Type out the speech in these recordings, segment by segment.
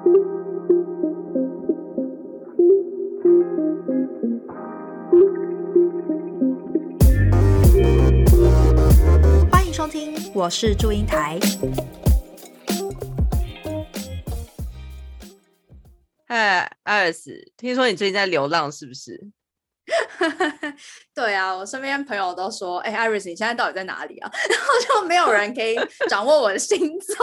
欢迎收听，我是祝英台。嗨，艾尔斯，听说你最近在流浪，是不是？对啊，我身边朋友都说：“哎，艾瑞斯，你现在到底在哪里啊？” 然后就没有人可以掌握我的行踪。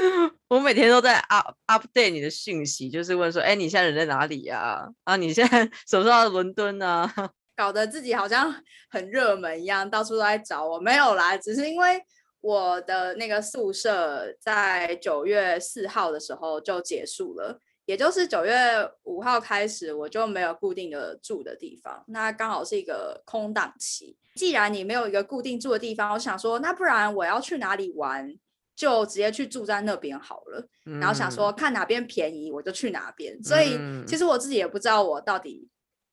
我每天都在 up update 你的讯息，就是问说：“哎，你现在人在哪里呀？啊，你现在什么时候到伦敦呢？”搞得自己好像很热门一样，到处都在找我。没有啦，只是因为我的那个宿舍在九月四号的时候就结束了。也就是九月五号开始，我就没有固定的住的地方，那刚好是一个空档期。既然你没有一个固定住的地方，我想说，那不然我要去哪里玩，就直接去住在那边好了。然后想说，看哪边便宜，我就去哪边。所以其实我自己也不知道我到底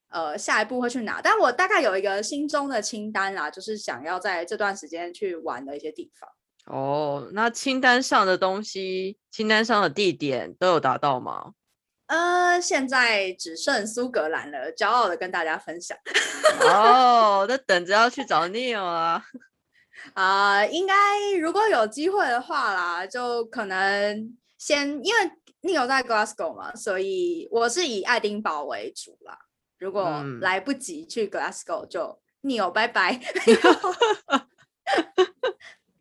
呃下一步会去哪，但我大概有一个心中的清单啦，就是想要在这段时间去玩的一些地方。哦，那清单上的东西，清单上的地点都有达到吗？呃，现在只剩苏格兰了，骄傲的跟大家分享。哦，那等着要去找 Neil 啊。啊，应该如果有机会的话啦，就可能先因为 Neil 在 Glasgow 嘛，所以我是以爱丁堡为主啦。如果来不及去 Glasgow，就 Neil 拜拜。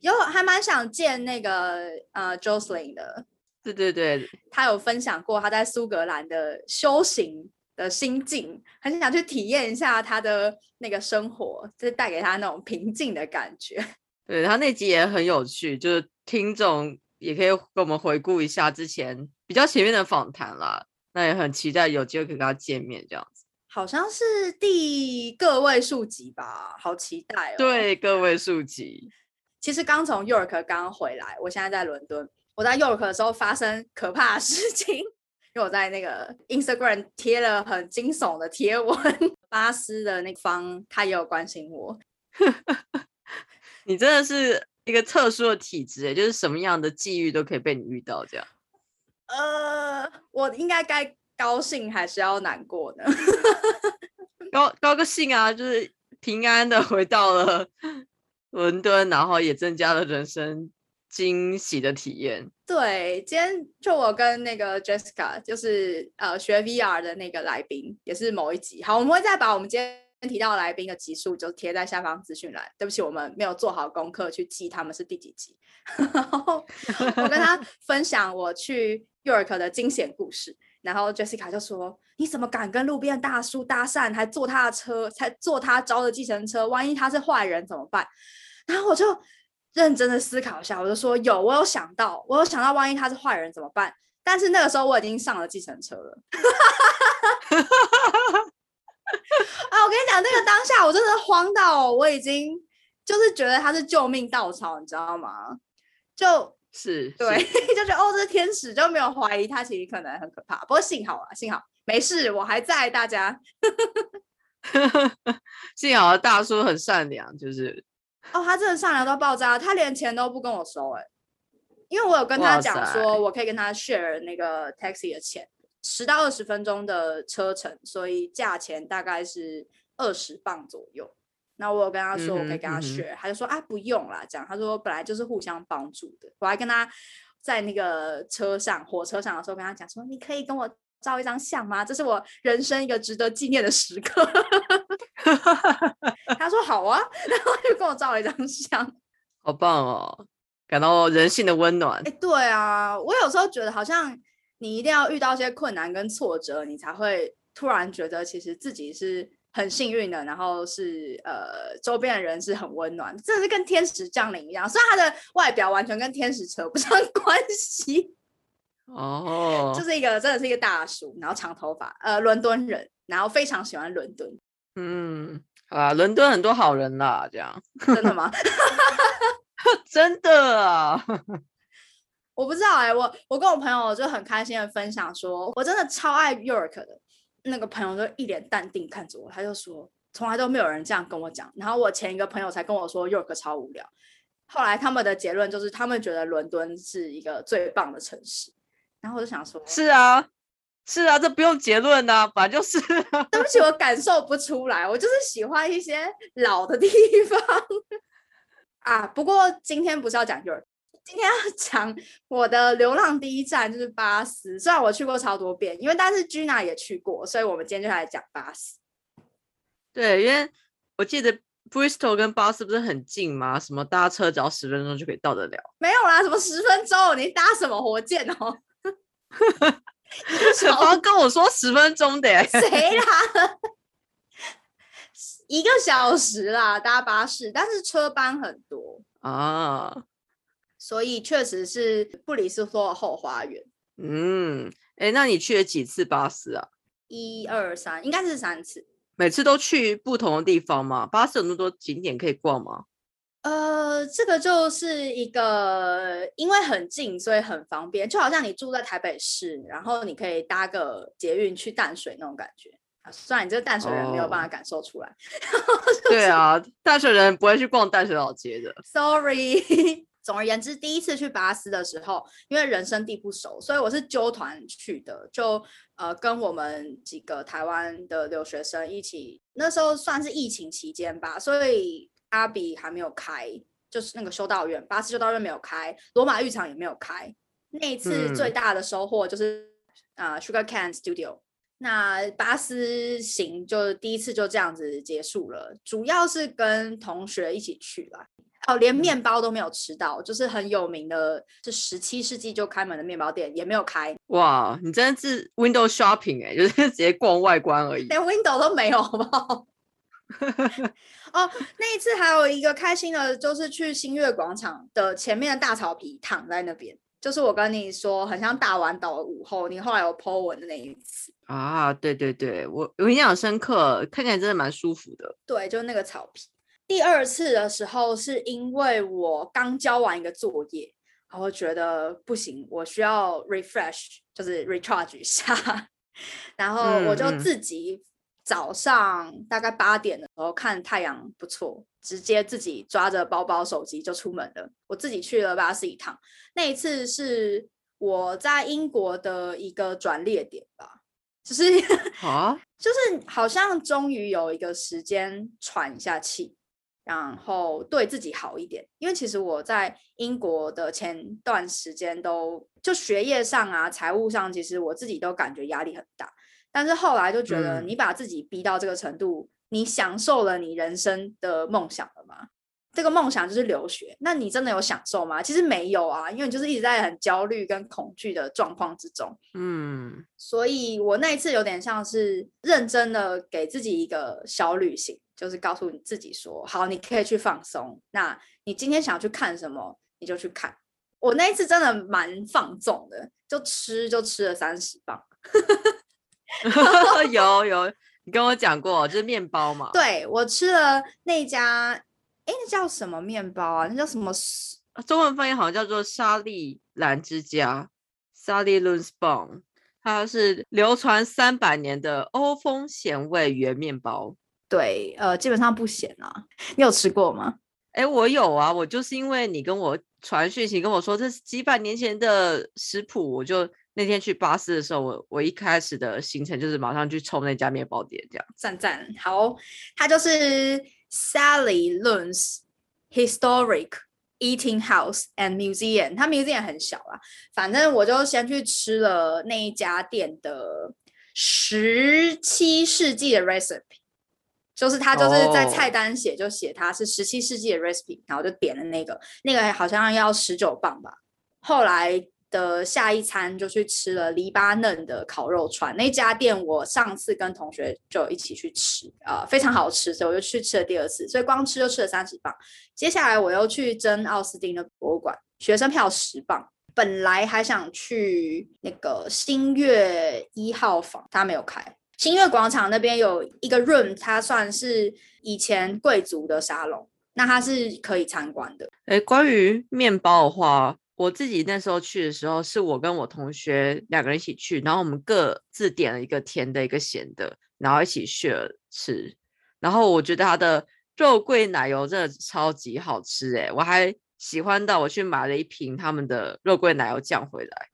有还蛮想见那个呃 Jocelyn 的。对对对，他有分享过他在苏格兰的修行的心境，很想去体验一下他的那个生活，就是带给他那种平静的感觉。对他那集也很有趣，就是听众也可以跟我们回顾一下之前比较前面的访谈啦。那也很期待有机会可以跟他见面这样子。好像是第个位数集吧，好期待哦。对，个位数集。其实刚从 York 刚回来，我现在在伦敦。我在 York 的时候发生可怕的事情，因为我在那个 Instagram 贴了很惊悚的贴文，巴斯的那方他也有关心我。你真的是一个特殊的体质，就是什么样的际遇都可以被你遇到这样。呃，我应该该高兴还是要难过呢？高高个兴啊，就是平安的回到了 伦敦，然后也增加了人生。惊喜的体验。对，今天就我跟那个 Jessica，就是呃学 VR 的那个来宾，也是某一集。好，我们会再把我们今天提到来宾的集数就贴在下方资讯栏。对不起，我们没有做好功课去记他们是第几集。然后 我跟他分享我去 York 的惊险故事，然后 Jessica 就说：“你怎么敢跟路边大叔搭讪，还坐他的车，才坐他招的计程车？万一他是坏人怎么办？”然后我就。认真的思考一下，我就说有，我有想到，我有想到，万一他是坏人怎么办？但是那个时候我已经上了计程车了。啊，我跟你讲，那个当下我真的慌到，我已经就是觉得他是救命稻草，你知道吗？就是对，就觉得哦，这是天使，就没有怀疑他其实可能很可怕。不过幸好啊，幸好没事，我还在，大家。幸好大叔很善良，就是。哦，他真的善良到爆炸，他连钱都不跟我收哎，因为我有跟他讲说，我可以跟他 share 那个 taxi 的钱，十到二十分钟的车程，所以价钱大概是二十磅左右。那我有跟他说，我可以跟他 share，他就说啊不用啦，这样他说本来就是互相帮助的。我还跟他在那个车上火车上的时候跟他讲说，你可以跟我照一张相吗？这是我人生一个值得纪念的时刻。他说好啊，然后就跟我照了一张相，好棒哦，感到人性的温暖。哎，对啊，我有时候觉得好像你一定要遇到一些困难跟挫折，你才会突然觉得其实自己是很幸运的，然后是呃周边的人是很温暖，真的是跟天使降临一样。虽然他的外表完全跟天使扯不上 关系，哦，就是一个真的是一个大叔，然后长头发，呃，伦敦人，然后非常喜欢伦敦。嗯，好啊，伦敦很多好人啦，这样真的吗？真的啊，我不知道哎，我我跟我朋友就很开心的分享，说我真的超爱 York 的，那个朋友就一脸淡定看着我，他就说从来都没有人这样跟我讲。然后我前一个朋友才跟我说 York 超无聊，后来他们的结论就是他们觉得伦敦是一个最棒的城市。然后我就想说，是啊，是啊，这不用结论呐、反正就是。对不起，我感受不出来，我就是喜欢一些老的地方啊。不过今天不是要讲 Europe，今天要 讲我的流浪第一站就是巴斯。虽然我去过超多遍，因为但是 Gina 也去过，所以我们今天就来讲巴斯。对，因为我记得 Bristol 跟巴斯不是很近吗？什么搭车只要十分钟就可以到得了。没有啦，什么十分钟？你搭什么火箭哦？小芳跟我说十分钟的耶，谁啦？一个小时啦，搭巴士，但是车班很多，啊，所以确实是布里斯托的后花园。嗯，哎，那你去了几次巴士啊？一二三，应该是三次。每次都去不同的地方嘛？巴士有那么多景点可以逛吗？呃，这个就是一个，因为很近，所以很方便，就好像你住在台北市，然后你可以搭个捷运去淡水那种感觉。啊虽然你这个淡水人没有办法感受出来、对 啊，淡水人不会去逛淡水老街的。s o r r y 总而言之，第一次去巴斯的时候，因为人生地不熟，所以我是揪团去的，就呃跟我们几个台湾的留学生一起。那时候算是疫情期间吧，所以阿比还没有开，就是那个修道院，巴斯修道院没有开，罗马浴场也没有开。那一次最嗯大的收获就是啊、呃 Sugar Can Studio。那巴斯行就第一次就这样子结束了，主要是跟同学一起去啦。哦，连面包都没有吃到，就是很有名的，是十七世纪就开门的面包店也没有开，哇，你真的是 window shopping 哎、就是直接逛外观而已。连 window 都没有，好不好？哦，那一次还有一个开心的，就是去新月广场的前面的大草皮躺在那边，就是我跟你说很像大丸岛的午后，你后来有 po 文的那一次，啊，对对对，我我印象很深刻，看起来真的蛮舒服的。对，就是那个草皮。第二次的时候，是因为我刚交完一个作业，然后觉得不行，我需要 refresh，就是 recharge 一下，然后我就自己早上大概八点的时候看太阳不错，直接自己抓着包包手机就出门了。我自己去了巴士一趟，那一次是我在英国的一个转列点吧，就是 啊，就是好像终于有一个时间喘一下气，然后对自己好一点。因为其实我在英国的前段时间都就学业上啊、财务上，其实我自己都感觉压力很大。但是后来就觉得，嗯你把自己逼到这个程度，你享受了你人生的梦想了吗？这个梦想就是留学，那你真的有享受吗？其实没有啊，因为你就是一直在很焦虑跟恐惧的状况之中。嗯，所以我那一次有点像是认真的给自己一个小旅行，就是告诉你自己说，好，你可以去放松。那你今天想去看什么，你就去看。我那一次真的蛮放纵的，就吃就吃了三十磅。有有，你跟我讲过，就是面包嘛。，对我吃了那家，哎，那叫什么面包啊？那叫什么中文翻译好像叫做沙利兰之家 （Sally Lun's Bone），它是流传三百年的欧风咸味圆面包。对，呃，基本上不咸啊。你有吃过吗？哎，我有啊，我就是因为你跟我传讯息跟我说这是几百年前的食谱，我就那天去巴士的时候，我我一开始的行程就是马上去冲那家面包店，这样。赞赞，好，它就是 Sally Lun's Historic Eating House and Museum，它 museum 很小啦，反正我就先去吃了那一家店的十七世纪的 recipe，就是它就是在菜哦。单写就写它是十七世纪的 recipe，然后就点了那个，那个好像要十九磅吧，后来的下一餐就去吃了黎巴嫩的烤肉串，那家店我上次跟同学就一起去吃，呃，非常好吃，所以我就去吃了第二次，所以光吃就吃了三十磅。接下来我又去争奥斯汀的博物馆，学生票十磅。本来还想去那个新月一号房，它没有开。新月广场那边有一个 room，它算是以前贵族的沙龙，那它是可以参观的。哎，关于面包的话，我自己那时候去的时候，是我跟我同学两个人一起去，然后我们各自点了一个甜的，一个咸的，然后一起 share 吃。然后我觉得它的肉桂奶油真的超级好吃，哎，我还喜欢到我去买了一瓶他们的肉桂奶油酱回来。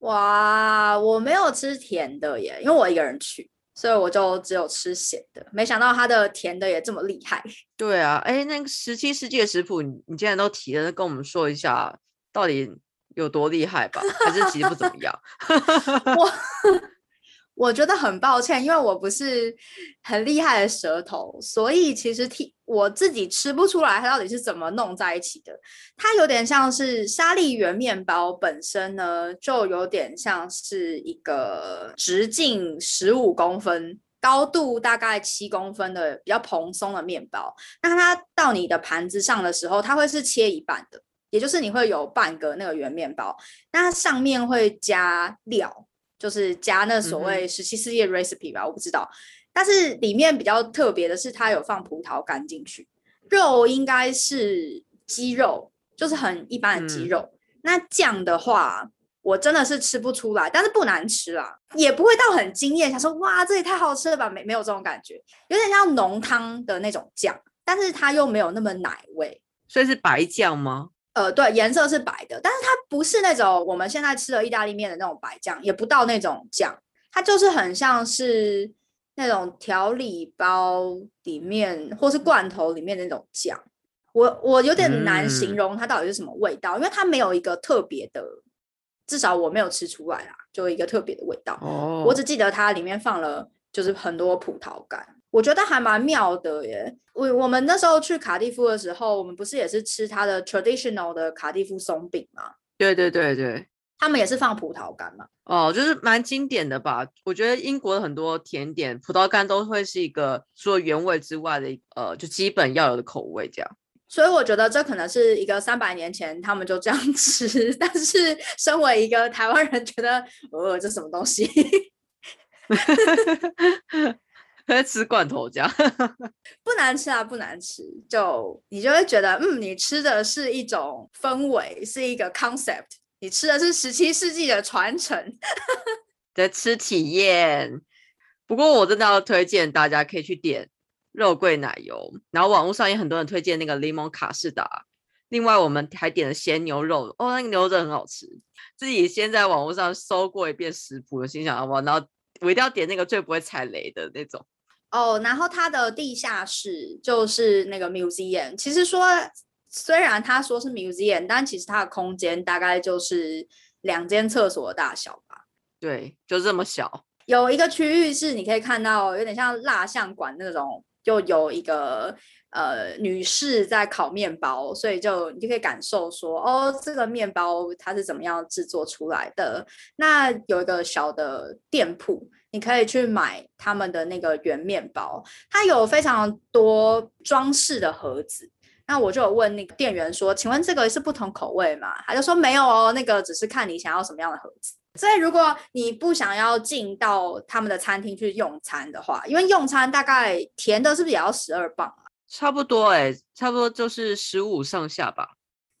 哇，我没有吃甜的耶，因为我一个人去，所以我就只有吃咸的。没想到它的甜的也这么厉害。对啊，哎，那个十七世纪的食谱，你你既然都提了，那跟我们说一下到底有多厉害吧？还是其实不怎么样？我。我觉得很抱歉，因为我不是很厉害的舌头，所以其实听我自己吃不出来它到底是怎么弄在一起的。它有点像是沙粒圆面包本身呢，就有点像是一个直径十五公分、高度大概七公分的比较蓬松的面包。那它到你的盘子上的时候，它会是切一半的，也就是你会有半个那个圆面包，那它上面会加料。就是加那所谓十七世纪 recipe 吧，我不知道。但是里面比较特别的是，它有放葡萄干进去，肉应该是鸡肉，就是很一般的鸡肉。那酱的话，我真的是吃不出来，但是不难吃啦，也不会到很惊艳，想说哇，这也太好吃了吧？没没有这种感觉，有点像浓汤的那种酱，但是它又没有那么奶味，所以是白酱吗？呃，对，颜色是白的，但是它不是那种我们现在吃的意大利面的那种白酱，也不到那种酱，它就是很像是那种调理包里面或是罐头里面的那种酱。我我有点难形容它到底是什么味道，因为它没有一个特别的，至少我没有吃出来啦，就一个特别的味道。哦，我只记得它里面放了就是很多葡萄干。我觉得还蛮妙的耶！我我们那时候去卡蒂夫的时候，我们不是也是吃它的 traditional 的卡蒂夫松饼吗？对对对对，他们也是放葡萄干嘛？哦，就是蛮经典的吧？我觉得英国的很多甜点，葡萄干都会是一个除了原味之外的，呃，就基本要有的口味这样。所以我觉得这可能是一个三百年前他们就这样吃，但是身为一个台湾人，觉得呃，这什么东西？在 吃罐头酱，不难吃啊，不难吃。就你就会觉得，嗯，你吃的是一种氛围，是一个 concept。你吃的是十七世纪的传承，的吃体验。不过我真的要推荐大家可以去点肉桂奶油，然后网络上也很多人推荐那个柠檬卡士达。另外我们还点了鲜牛肉，哦，那个牛肉很好吃。自己先在网络上搜过一遍食谱，心想哇，然后我一定要点那个最不会踩雷的那种。哦，然后它的地下室就是那个 museum。其实说，虽然他说是 museum，但其实它的空间大概就是两间厕所的大小吧。对，就这么小。有一个区域是你可以看到，有点像蜡像馆那种，就有一个呃女士在烤面包，所以就你就可以感受说，哦，这个面包它是怎么样制作出来的。那有一个小的店铺。你可以去买他们的那个圆面包，它有非常多装饰的盒子。那我就有问那个店员说：“请问这个是不同口味吗？”他就说：“没有哦，那个只是看你想要什么样的盒子。”所以如果你不想要进到他们的餐厅去用餐的话，因为用餐大概甜的是不是也要十二磅啊？差不多哎，差不多就是十五上下吧。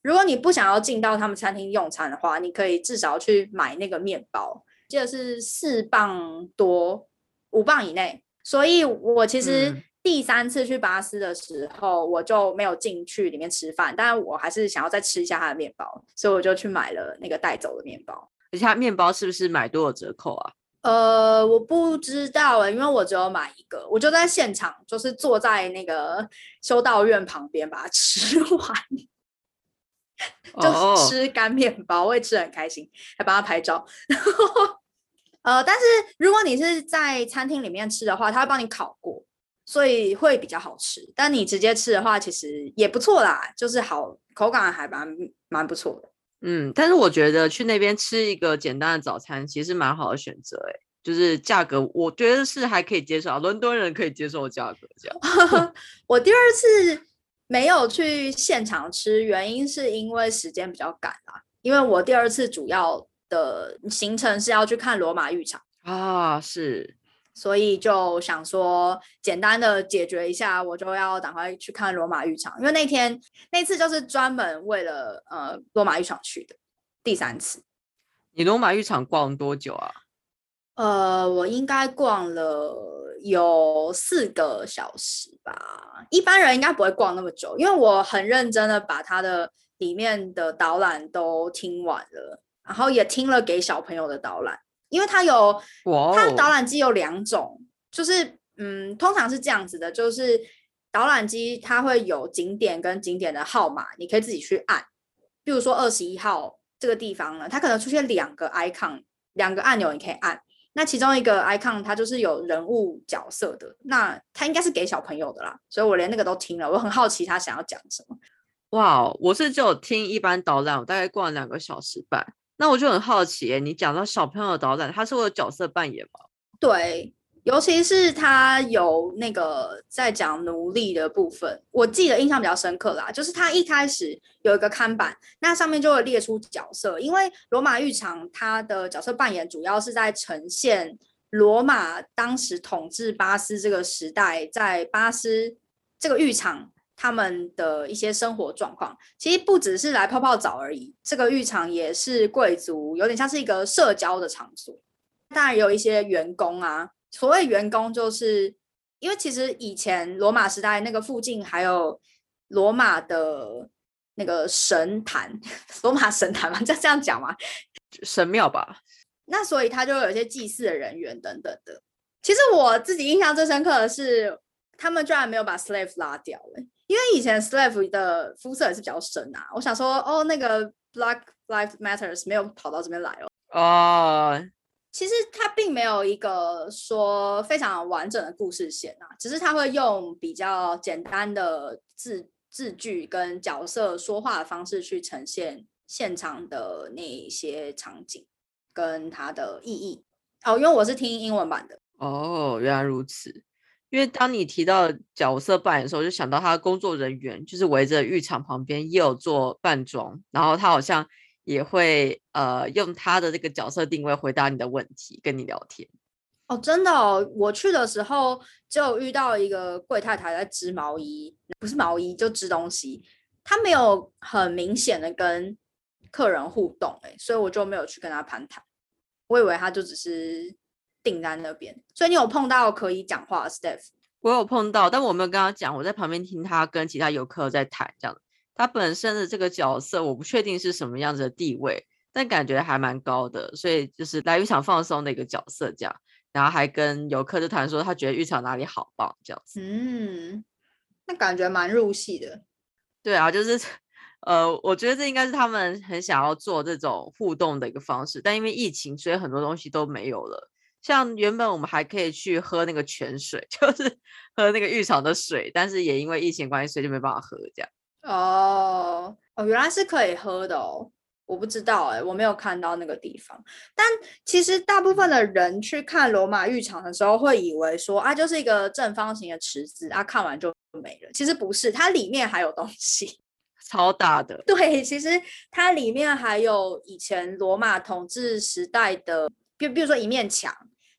如果你不想要进到他们餐厅用餐的话，你可以至少去买那个面包。记得是四磅多，五磅以内。所以我其实第三次去巴斯的时候，我就没有进去里面吃饭，但我还是想要再吃一下它的面包，所以我就去买了那个带走的面包。而且它面包是不是买多少折扣啊？呃，我不知道哎，因为我只有买一个，我就在现场，就是坐在那个修道院旁边把它 吃完，就吃干面包，我也吃很开心，还帮他拍照。然 后呃，但是如果你是在餐厅里面吃的话，他会帮你烤过，所以会比较好吃。但你直接吃的话，其实也不错啦，就是好口感还蛮蛮不错的。嗯，但是我觉得去那边吃一个简单的早餐，其实蛮好的选择。哎，就是价格，我觉得是还可以接受，伦敦人可以接受的价格。这样，我第二次没有去现场吃，原因是因为时间比较赶啊。因为我第二次主要。的行程是要去看罗马浴场啊，是，所以就想说简单的解决一下，我就要赶快去看罗马浴场，因为那天那次就是专门为了呃罗马浴场去的第三次。你罗马浴场逛多久啊？呃，我应该逛了有四个小时吧，一般人应该不会逛那么久，因为我很认真的把它的里面的导览都听完了。然后也听了给小朋友的导览，因为它有哇它的导哦，览机有两种，就是嗯，通常是这样子的，就是导览机它会有景点跟景点的号码，你可以自己去按。比如说二十一号这个地方呢，它可能出现两个 icon，两个按钮你可以按。那其中一个 icon 它就是有人物角色的，那它应该是给小朋友的啦，所以我连那个都听了，我很好奇他想要讲什么。哇哦，我是只有听一般导览，我大概逛了两个小时半。那我就很好奇，你讲到小朋友的导览，他是会有角色扮演吗？对，尤其是他有那个在讲奴隶的部分，我记得印象比较深刻啦。就是他一开始有一个看板，那上面就会列出角色，因为罗马浴场它的角色扮演主要是在呈现罗马当时统治巴斯这个时代，在巴斯这个浴场。他们的一些生活状况，其实不只是来泡泡澡而已。这个浴场也是贵族，有点像是一个社交的场所。当然也有一些员工啊，所谓员工，就是因为其实以前罗马时代那个附近还有罗马的那个神坛，罗马神坛嘛，这这样讲嘛，神庙吧？那所以他就有一些祭祀的人员等等的。其实我自己印象最深刻的是，他们居然没有把 slave 拉掉、欸，因为以前 slave 的肤色也是比较深啊。我想说，哦，那个 Black Lives Matters 没有跑到这边来哦。哦，其实它并没有一个说非常完整的故事线啊，只是它会用比较简单的字字句跟角色说话的方式去呈现现场的那一些场景跟它的意义。哦，因为我是听英文版的，哦，原来如此。因为当你提到角色扮演的时候，就想到他的工作人员就是围着浴场旁边也有做扮装，然后他好像也会呃用他的这个角色定位回答你的问题，跟你聊天。哦，真的哦，我去的时候就遇到一个贵太太在织毛衣，不是毛衣就织东西，她没有很明显的跟客人互动、欸，所以我就没有去跟她攀谈，我以为她就只是定在那边，所以你有碰到可以讲话的 staff？我有碰到，但我没有跟他讲，我在旁边听他跟其他游客在谈这样。他本身的这个角色，我不确定是什么样子的地位，但感觉还蛮高的，所以就是来浴场放松的一个角色这样。然后还跟游客就谈说，他觉得浴场哪里好棒这样子。嗯，那感觉蛮入戏的。对啊，就是呃，我觉得这应该是他们很想要做这种互动的一个方式，但因为疫情，所以很多东西都没有了。像原本我们还可以去喝那个泉水，就是喝那个浴场的水，但是也因为疫情关系，所以就没办法喝这样。哦哦，原来是可以喝的哦，我不知道哎、我没有看到那个地方。但其实大部分的人去看罗马浴场的时候，会以为说啊，就是一个正方形的池子啊，看完就没了。其实不是，它里面还有东西。超大的，对，其实它里面还有以前罗马统治时代的，比比如说一面墙，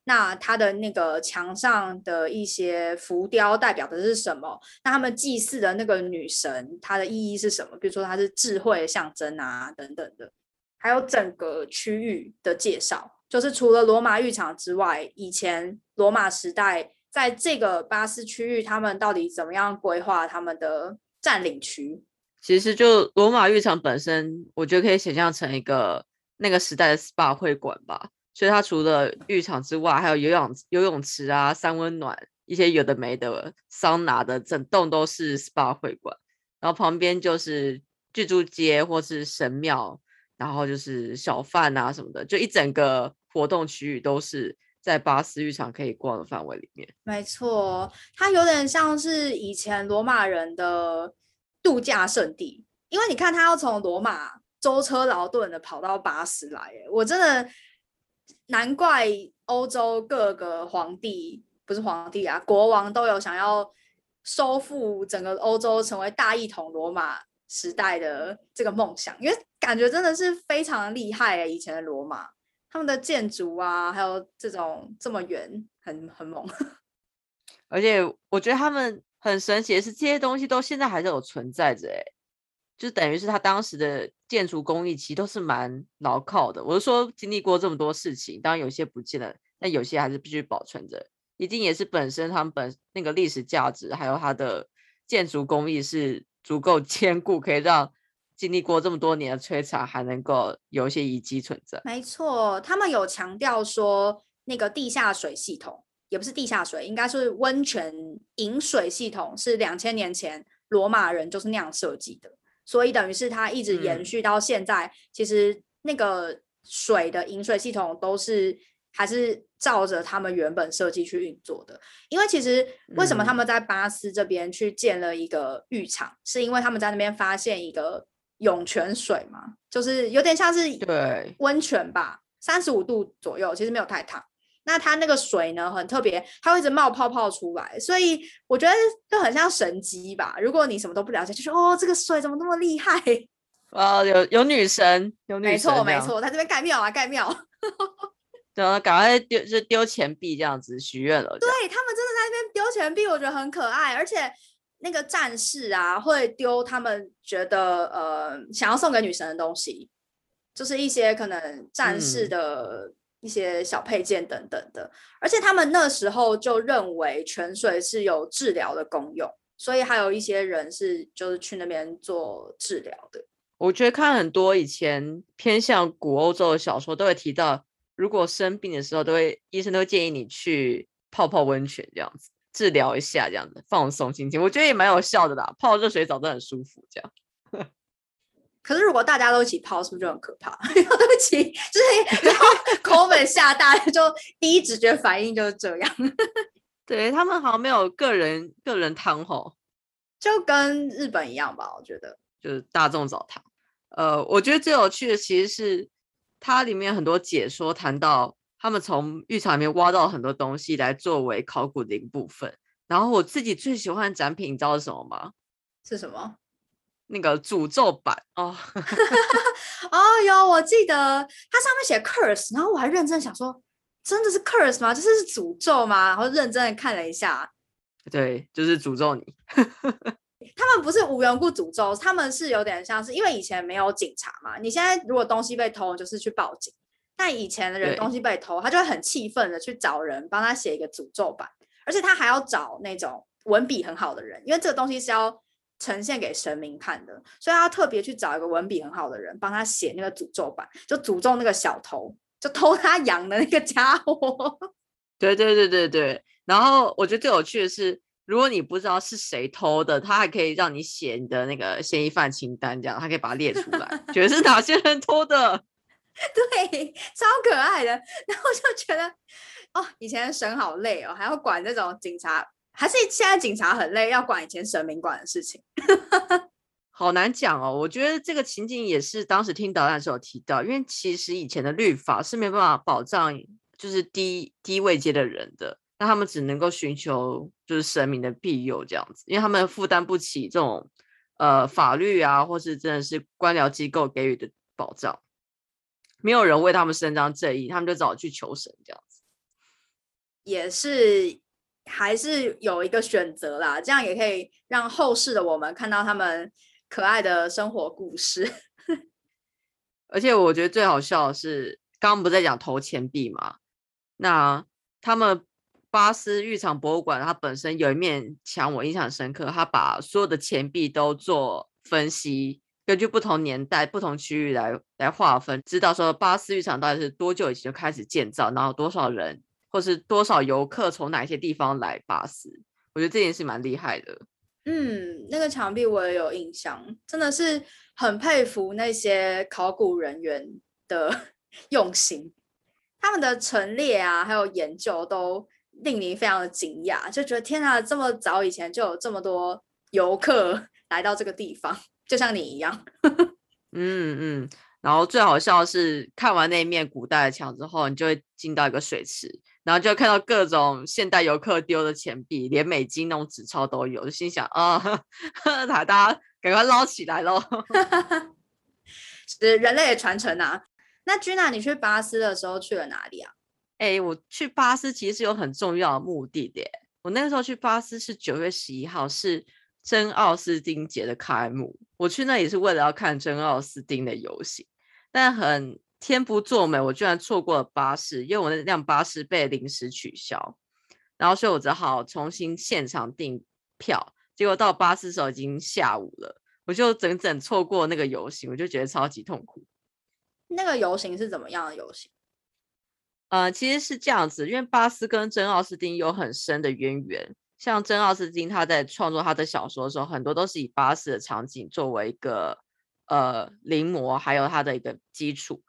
那它的那个墙上的一些浮雕代表的是什么？那他们祭祀的那个女神，它的意义是什么？比如说它是智慧的象征啊，等等的，还有整个区域的介绍，就是除了罗马浴场之外，以前罗马时代在这个巴斯区域，他们到底怎么样规划他们的占领区？其实就罗马浴场本身，我觉得可以想象成一个那个时代的 SPA 会馆吧。所以它除了浴场之外，还有游泳游泳池啊、三温暖一些有的没的桑拿的，整栋都是 SPA 会馆。然后旁边就是巨猪街或是神庙，然后就是小贩啊什么的，就一整个活动区域都是在巴斯浴场可以逛的范围里面。没错，它有点像是以前罗马人的度假胜地，因为你看他要从罗马舟车劳顿的跑到巴斯来，我真的难怪欧洲各个皇帝不是皇帝啊，国王都有想要收复整个欧洲，成为大一统罗马时代的这个梦想，因为感觉真的是非常厉害，以前的罗马。他们的建筑啊，还有这种这么远，很很猛。而且我觉得他们很神奇的是，这些东西都现在还是有存在着，哎，就等于是他当时的建筑工艺其实都是蛮牢靠的。我是说，经历过这么多事情，当然有些不见了，但有些还是必须保存着，一定也是本身他们本那个历史价值，还有它的建筑工艺是足够 坚固，可以让经历过这么多年的摧残，还能够有一些遗迹存在。没错，他们有强调说，那个地下水系统也不是地下水，应该是温泉饮水系统，是两千年前罗马人就是那样设计的，所以等于是它一直延嗯续到现在。其实那个水的饮水系统都是还是照着他们原本设计去运作的。因为其实为什么他嗯们在巴斯这边去建了一个浴场，是因为他们在那边发现一个涌泉水嘛，就是有点像是对温泉吧，三十五度左右，其实没有太烫。那它那个水呢很特别，它会一直冒泡泡出来，所以我觉得就很像神机吧。如果你什么都不了解，就说哦，这个水怎么那么厉害？啊，有有女神，有女没神这样，错没错，他这边盖庙啊盖庙，对啊，赶快丢就丢钱币这样子许愿了。对他们真的在那边丢钱币，我觉得很可爱，而且那个战士啊会丢他们觉得呃想要送给女神的东西，就是一些可能战士嗯的一些小配件等等的，而且他们那时候就认为泉水是有治疗的功用，所以还有一些人是就是去那边做治疗的。我觉得看很多以前偏向古欧洲的小说，都会提到，如果生病的时候，都会医生都建议你去泡泡温泉这样子，治疗一下这样子，放松心情。我觉得也蛮有效的啦，泡热水澡都很舒服这样。可是如果大家都一起泡，是不是就很可怕？对不起，就是然后 口吻下大，就第一直觉反应就是这样。对他们好像没有个人个人汤吼，就跟日本一样吧，我觉得。就是大众澡堂。呃，我觉得最有趣的其实是它里面很多解说谈到他们从浴场里面挖到很多东西来作为考古的一部分。然后我自己最喜欢的展品，你知道是什么吗？是什么？那个诅咒版哦，哦，有，我记得它上面写 curse，然后我还认真想说，真的是 curse 吗？这是诅咒吗？然后认真的看了一下，对，就是诅咒你。他们不是无缘故诅咒，他们是有点像是因为以前没有警察嘛，你现在如果东西被偷，你就是去报警。但以前的人对东西被偷，他就会很气愤的去找人帮他写一个诅咒版，而且他还要找那种文笔很好的人，因为这个东西是要呈现给神明看的，所以他特别去找一个文笔很好的人帮他写那个诅咒版，就诅咒那个小偷，就偷他羊的那个家伙。对对对对对。然后我觉得最有趣的是，如果你不知道是谁偷的，他还可以让你写你的那个嫌疑犯清单，这样他可以把它列出来，觉得是哪些人偷的。对，超可爱的。然后就觉得，哦，以前神好累哦，还要管这种警察，还是现在警察很累，要管以前神明管的事情。好难讲哦，我觉得这个情景也是当时听导弹的时候提到，因为其实以前的律法是没办法保障就是低低位阶的人的，那他们只能够寻求就是神明的庇佑这样子，因为他们负担不起这种呃法律啊，或是真的是官僚机构给予的保障，没有人为他们伸张正义，他们就只好去求神这样子。也是还是有一个选择啦，这样也可以让后世的我们看到他们可爱的生活故事。而且我觉得最好笑的是，刚刚不在讲投钱币嘛？那他们巴斯浴场博物馆，它本身有一面墙我印象深刻，它把所有的钱币都做分析，根据不同年代、不同区域来来划分，知道说巴斯浴场到底是多久以前就开始建造，然后多少人或是多少游客从哪些地方来巴斯。我觉得这件事蛮厉害的。嗯，那个墙壁我也有印象，真的是很佩服那些考古人员的 用心，他们的陈列啊，还有研究都令你非常的惊讶，就觉得天啊，这么早以前就有这么多游客 来到这个地方，就像你一样。嗯嗯，然后最好笑的是，看完那一面古代的墙之后，你就会进到一个水池，然后就看到各种现代游客丢的钱币，连美金那种纸钞都有，就心想啊，大大家赶快捞起来喽！是人类的传承啊。那 Gina，你去巴斯的时候去了哪里啊？哎，我去巴斯其实是有很重要的目的的。我那个时候去巴斯是九月十一号，是真奥斯丁节的开幕。我去那也是为了要看真奥斯丁的游行，但很天不作美，我居然错过了巴士，因为我那辆巴士被临时取消，然后所以我只好重新现场订票。结果到巴士的时候已经下午了，我我就整整错过那个游行，我就觉得超级痛苦。那个游行是怎么样的游行？呃，其实是这样子，因为巴斯跟珍奥斯汀有很深的渊源。像珍奥斯汀他在创作他的小说的时候，很多都是以巴斯的场景作为一个呃临摹，还有他的一个基础。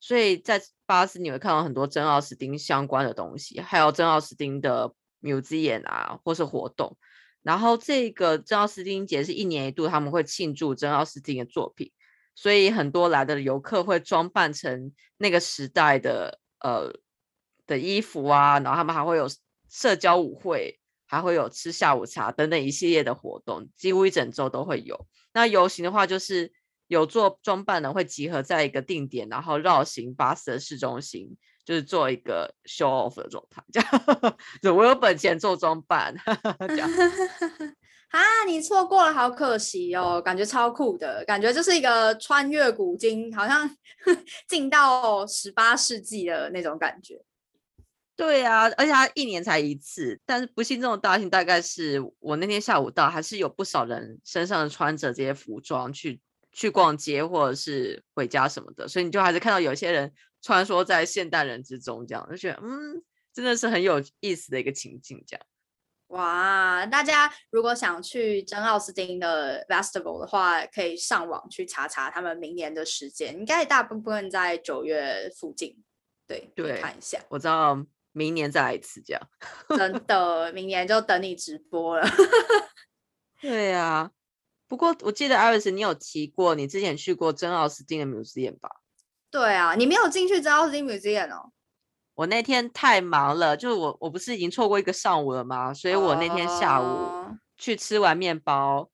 所以在巴斯你会看到很多珍奥斯汀相关的东西，还有珍奥斯汀的 museum 啊，或是活动。然后这个珍奥斯汀节是一年一度，他们会庆祝珍奥斯汀的作品，所以很多来的游客会装扮成那个时代的呃。的衣服啊，然后他们还会有社交舞会，还会有吃下午茶等等一系列的活动，几乎一整周都会有。那游行的话，就是有做装扮的会集合在一个定点，然后绕行巴士的市中心，就是做一个 show off 的状态。这样，我有本钱做装扮。这样 啊，你错过了，好可惜哦，感觉超酷的，感觉就是一个穿越古今，好像 进到十八世纪的那种感觉。对啊，而且它一年才一次，但是不幸这种大型大概是我那天下午到，还是有不少人身上穿着这些服装去去逛街或者是回家什么的，所以你就还是看到有些人穿梭在现代人之中，这样就觉得嗯，真的是很有意思的一个情境。这样哇，大家如果想去真奥斯汀的 Festival 的话，可以上网去查查他们明年的时间，应该大部分在九月附近。对对，看一下，我知道。明年再来一次，这样真的，明年就等你直播了。对呀，不过我记得艾瑞斯，你有提过你之前去过真奥斯汀的 museum 吧？对啊，你没有进去真奥斯汀 museum 哦。我那天太忙了，就是我我不是已经错过一个上午了吗？所以我那天下午去吃完面包，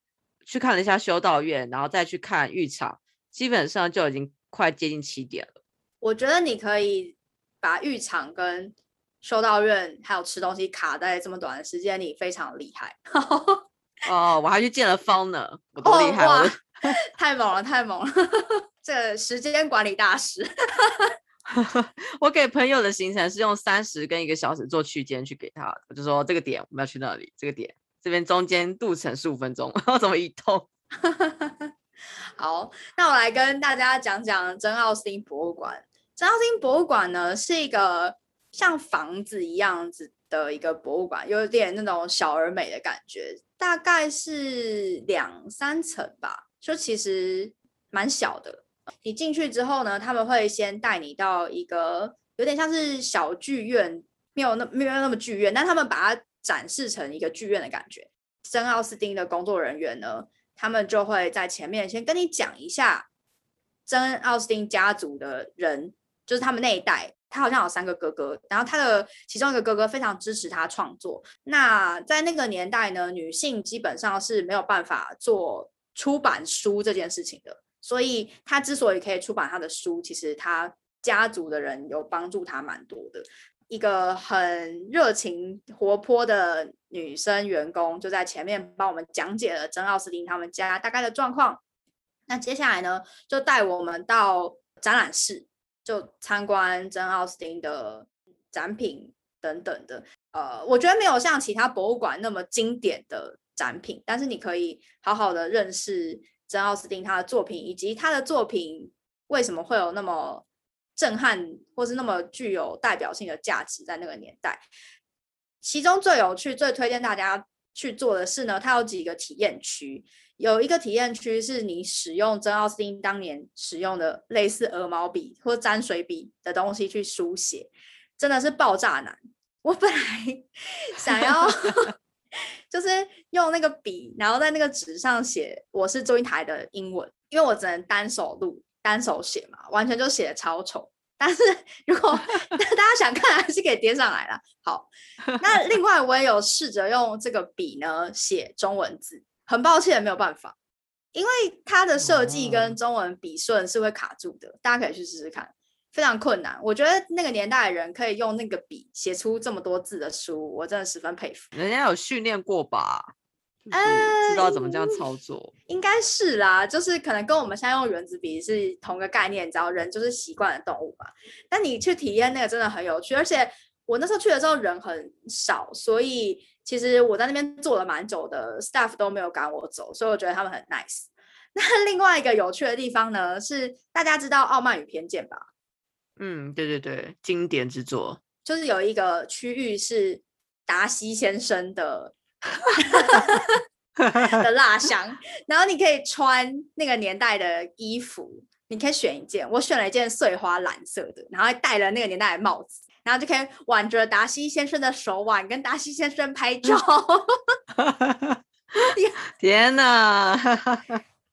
去看了一下修道院，然后再去看浴场，基本上就已经快接近七点了。我觉得你可以把浴场跟修道院还有吃东西卡在这么短的时间里，非常厉害。哦，我还去见了方呢，我多厉害！太猛了，太猛了！这时间管理大师。我给朋友的行程是用三十跟一个小时做区间去给他，我就说这个点我们要去那里，这个点这边中间路程十五分钟，然后怎么移动？好，那我来跟大家讲讲真奥斯汀博物馆。真奥斯汀博物馆呢是一个。像房子一样子的一个博物馆，有点那种小而美的感觉，大概是两三层吧，就其实蛮小的。你进去之后呢，他们会先带你到一个有点像是小剧院，没有那没有那么剧院，但他们把它展示成一个剧院的感觉。真奥斯汀的工作人员呢，他们就会在前面先跟你讲一下真奥斯汀家族的人，就是他们那一代。他好像有三个哥哥，然后他的其中一个哥哥非常支持他创作。那在那个年代呢，女性基本上是没有办法做出版书这件事情的。所以他之所以可以出版他的书，其实他家族的人有帮助他蛮多的。一个很热情活泼的女生员工就在前面帮我们讲解了珍奥斯汀他们家大概的状况。那接下来呢，就带我们到展览室。就参观真奥斯汀的展品等等的，呃，我觉得没有像其他博物馆那么经典的展品，但是你可以好好的认识真奥斯汀他的作品，以及他的作品为什么会有那么震撼，或是那么具有代表性的价值在那个年代。其中最有趣、最推荐大家去做的是呢，它有几个体验区。有一个体验区是你使用真奥斯汀当年使用的类似鹅毛笔或沾水笔的东西去书写，真的是爆炸难。我本来 想要就是用那个笔，然后在那个纸上写“我是周英台”的英文，因为我只能单手录、单手写嘛，完全就写的超丑。但是如果 大家想看，还是可以叠上来啦。好，那另外我也有试着用这个笔呢写中文字。很抱歉，没有办法，因为它的设计跟中文笔顺是会卡住的。大家可以去试试看，非常困难。我觉得那个年代的人可以用那个笔写出这么多字的书，我真的十分佩服。人家有训练过吧？呃，知道怎么这样操作？应该是啦，就是可能跟我们现在用原子笔是同个概念。你知道，人就是习惯的动物嘛。但你去体验那个真的很有趣，而且我那时候去的时候人很少，所以。其实我在那边坐了蛮久的，staff 都没有赶我走，所以我觉得他们很 nice。那 另外一个有趣的地方呢，是大家知道《傲慢与偏见》吧？嗯，对对对，经典之作。就是有一个区域是达西先生的 的蜡 香，然后你可以穿那个年代的衣服，你可以选一件，我选了一件碎花蓝色的，然后戴了那个年代的帽子，然后就可以挽着达西先生的手腕跟达西先生拍照。天哪！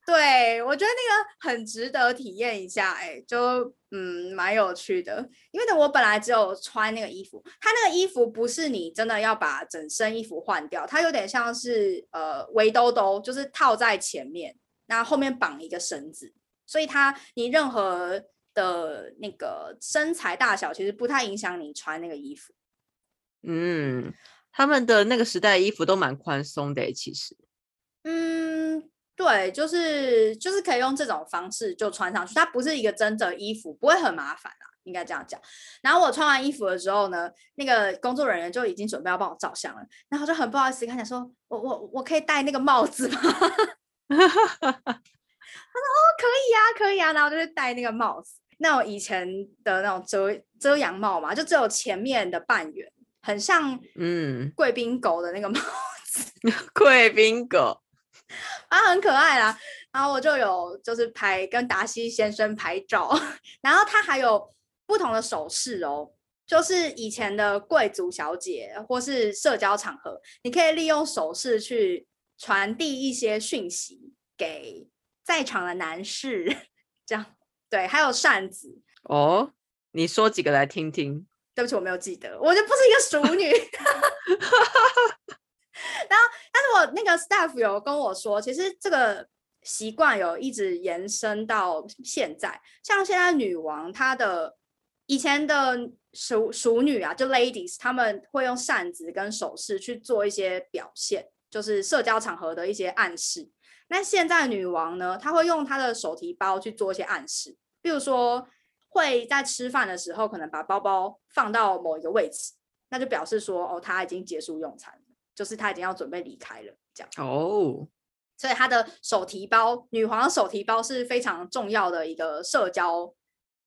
对我觉得那个很值得体验一下，哎，就嗯蛮有趣的。因为呢，我本来只有穿那个衣服，它那个衣服不是你真的要把整身衣服换掉，它有点像是呃围兜兜，就是套在前面，那后面绑一个绳子，所以它你任何的那个身材大小其实不太影响你穿那个衣服。嗯，他们的那个时代衣服都蛮宽松的，其实。嗯。对，就是就是可以用这种方式就穿上去，它不是一个真的衣服，不会很麻烦啊，应该这样讲。然后我穿完衣服的时候呢，那个工作人员就已经准备要帮我照相了，然后就很不好意思，看起说我我我可以戴那个帽子吗？他说哦，可以啊，可以啊，然后就是戴那个帽子，那种以前的那种遮遮阳帽嘛，就只有前面的半圆，很像嗯贵宾狗的那个帽子，贵宾狗。啊，很可爱啦。然后我就有就是拍跟达西先生拍照，然后他还有不同的手势哦，就是以前的贵族小姐或是社交场合，你可以利用手势去传递一些讯息给在场的男士，这样对，还有扇子哦。你说几个来听听？对不起，我没有记得，我就不是一个熟女。然后，但是我那个 staff 有跟我说，其实这个习惯有一直延伸到现在。像现在女王她的以前的熟熟女啊，就 ladies，他们会用扇子跟手势去做一些表现，就是社交场合的一些暗示。那现在女王呢，她会用她的手提包去做一些暗示，比如说会在吃饭的时候可能把包包放到某一个位置，那就表示说哦，她已经结束用餐。就是他已经要准备离开了，这样哦。所以他的手提包，女皇手提包是非常重要的一个社交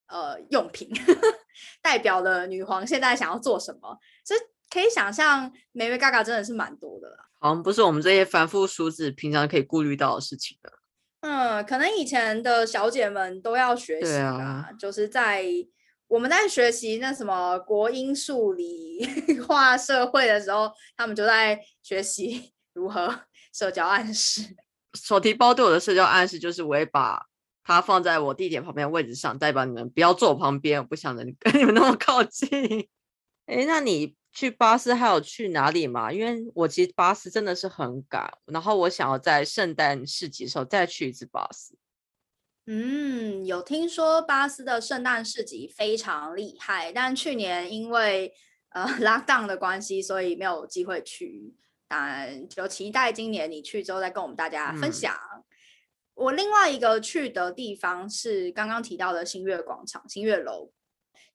呃用品，代表了女皇现在想要做什么。所以可以想象，美美嘎嘎真的是蛮多的啦。好像不是我们这些凡夫俗子平常可以顾虑到的事情的。嗯，可能以前的小姐们都要学习啊，就是在。我们在学习那什么国英数理 化社会的时候，他们就在学习 如何 社交暗示。手提包对我的社交暗示就是，我会把它放在我地铁旁边位置上，代表你们不要坐我旁边，我不想跟你们那么靠近。哎，那你去巴斯还有去哪里吗？因为我其实巴斯真的是很赶，然后我想要在圣诞市集的时候再去一次巴斯。嗯，有听说巴斯的圣诞市集非常厉害，但去年因为呃 lockdown 的关系，所以没有机会去。但就期待今年你去之后再跟我们大家分享。我另外一个去的地方是刚刚提到的新月广场、新月楼。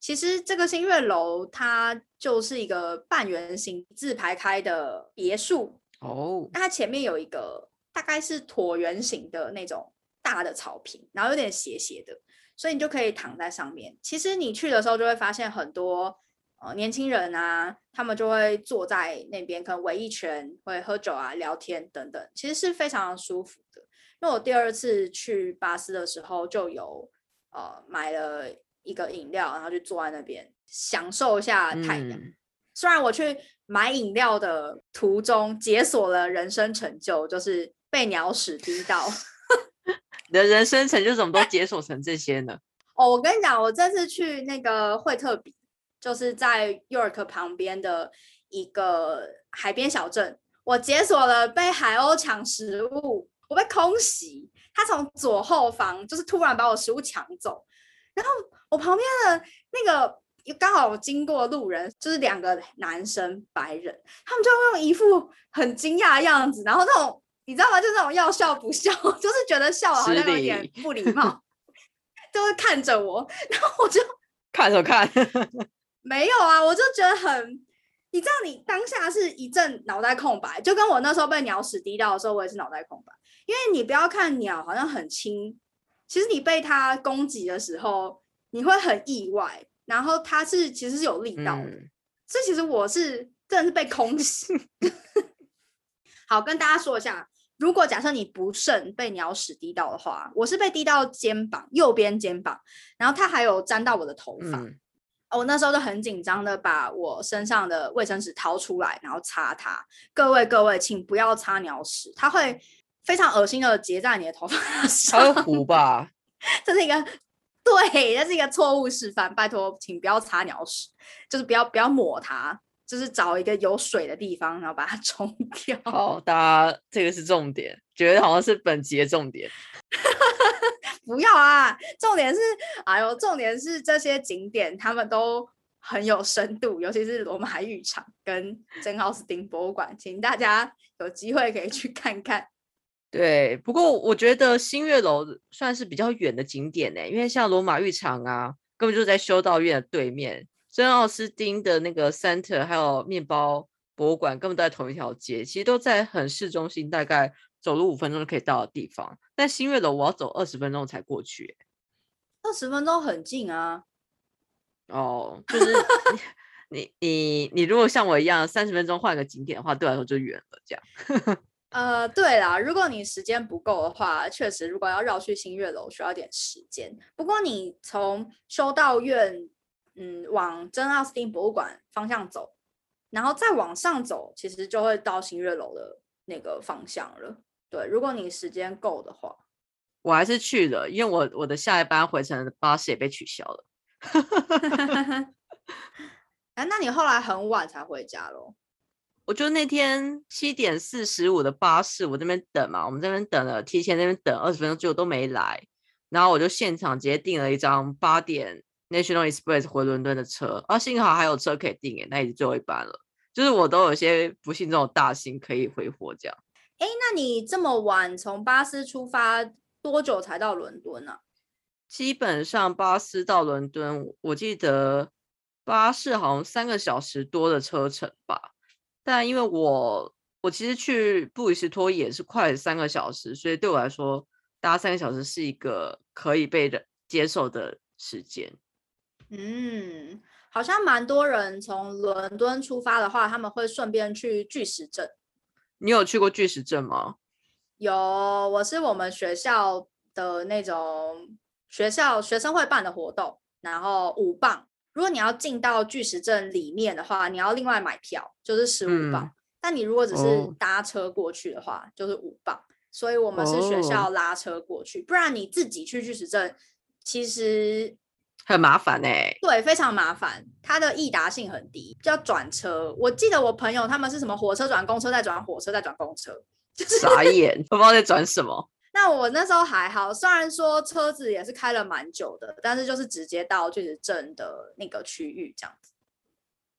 其实这个新月楼它就是一个半圆形自排开的别墅哦，那它前面有一个大概是椭圆形的那种。大的草坪，然后有点斜斜的，所以你就可以躺在上面。其实你去的时候就会发现很多呃年轻人啊，他们就会坐在那边，可能围一圈，会喝酒啊、聊天等等，其实是非常舒服的。因为我第二次去巴斯的时候，就有呃买了一个饮料，然后就坐在那边享受一下太阳。虽然我去买饮料的途中解锁了人生成就，就是被鸟屎滴到。你的人生成就怎么都解锁成这些呢？哦，我跟你讲，我这次去那个惠特比，就是在 York 旁边的一个海边小镇，我解锁了被海鸥抢食物，我被空袭，他从左后方就是突然把我食物抢走，然后我旁边的那个刚好经过路人，就是两个男生白人，他们就用一副很惊讶的样子，然后那种。你知道吗？就那种要笑不笑，就是觉得笑好像有点不礼貌，就会看着我，然后我就 看着看，没有啊，我就觉得很，你知道，你当下是一阵脑袋空白，就跟我那时候被鸟屎滴到的时候，我也是脑袋空白，因因为你不要看鸟好像很轻，其实你被它攻击的时候，你会很意外。然后它是其实是有力道的，这其实我是真的是被空袭。好，跟大家说一下，如果假设你不慎被鸟屎滴到的话，我是被滴到肩膀右边肩膀，然后它还有沾到我的头发。我那时候就很紧张的把我身上的卫生纸掏出来，然后擦它。各位各位，请不要擦鸟屎，它会非常恶心的结在你的头发上。它会糊吧？这是一个对，这是一个错误示范。拜托，请不要擦鸟屎，就是不要不要抹它，就是找一个有水的地方，然后把它 冲掉。好，大家这个是重点，觉得好像是本集的重点。不要啊！重点是，哎呦，重点是这些景点他们都很有深度，尤其是罗马浴场跟珍奥斯汀博物馆，请大家有机会可以去看看。对，不过我觉得新月楼算是比较远的景点呢，因为像罗马浴场啊，根本就在修道院的对面，珍奥斯汀的那个 Center 还有面包博物馆根本都在同一条街，其实都在很市中心，大概。走路五分钟就可以到的地方，但新月楼我要走二十分钟才过去。二十分钟很近啊。哦，就是你 你你如果像我一样三十分钟换个景点的话，对我来说就远了。这样。呃，对啦，如果你时间不够的话，确实如果要绕去新月楼需要点时间。不过你从修道院嗯往真奥斯汀博物馆方向走，然后再往上走，其实就会到新月楼的那个方向了。对，如果你时间够的话，我还是去了，因为我我的下一班回程的巴士也被取消了。哎，那你后来很晚才回家喽？我就那天七点四十五的巴士，我这边等嘛，我们这边等了，提前那边等二十分钟，结果都没来，然后我就现场直接订了一张八点 National Express 回伦敦的车，啊，幸好还有车可以订，诶，那已经最后一班了，就是我都有些不幸这种大幸可以挥霍这样。哎，那你这么晚从巴斯出发，多久才到伦敦呢？基本上巴斯到伦敦，我记得巴士好像三个小时多的车程吧。但因为我我其实去布里斯托也是快三个小时，所以对我来说搭三个小时是一个可以被的接受的时间。嗯，好像蛮多人从伦敦出发的话，他们会顺便去巨石阵。你有去过巨石阵吗？有，我是我们学校的那种学校学生会办的活动，然后五磅。如果你要进到巨石阵里面的话，你要另外买票，就是十五磅。但你如果只是搭车过去的话，就是五磅。所以我们是学校拉车过去，不然你自己去巨石阵，其实。很麻烦哎，对，非常麻烦，它的易达性很低，要转车。我记得我朋友他们是什么火车转公车，再转火车，再转公车，傻眼，不知道在转什么。那我那时候还好，虽然说车子也是开了蛮久的，但是就是直接到巨石镇的那个区域这样子。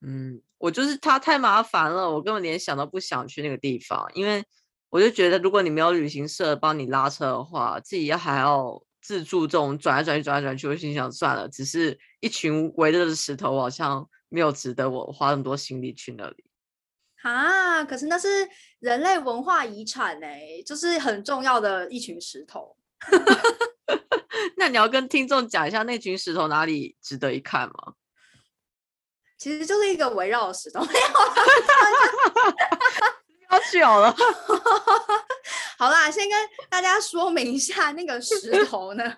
嗯，我就是它太麻烦了，我根本连想都不想去那个地方，因为我就觉得如果你没有旅行社帮你拉车的话，自己还要。自助这种转来转去、转来转去，我心想算了，只是一群围着的石头，好像没有值得我花那么多心力去那里。啊，可是那是人类文化遗产呢，就是很重要的一群石头。那你要跟听众讲一下那群石头哪里值得一看吗？其实就是一个围绕的石头，没有。要久了。好啦，先跟大家说明一下那个石 头呢。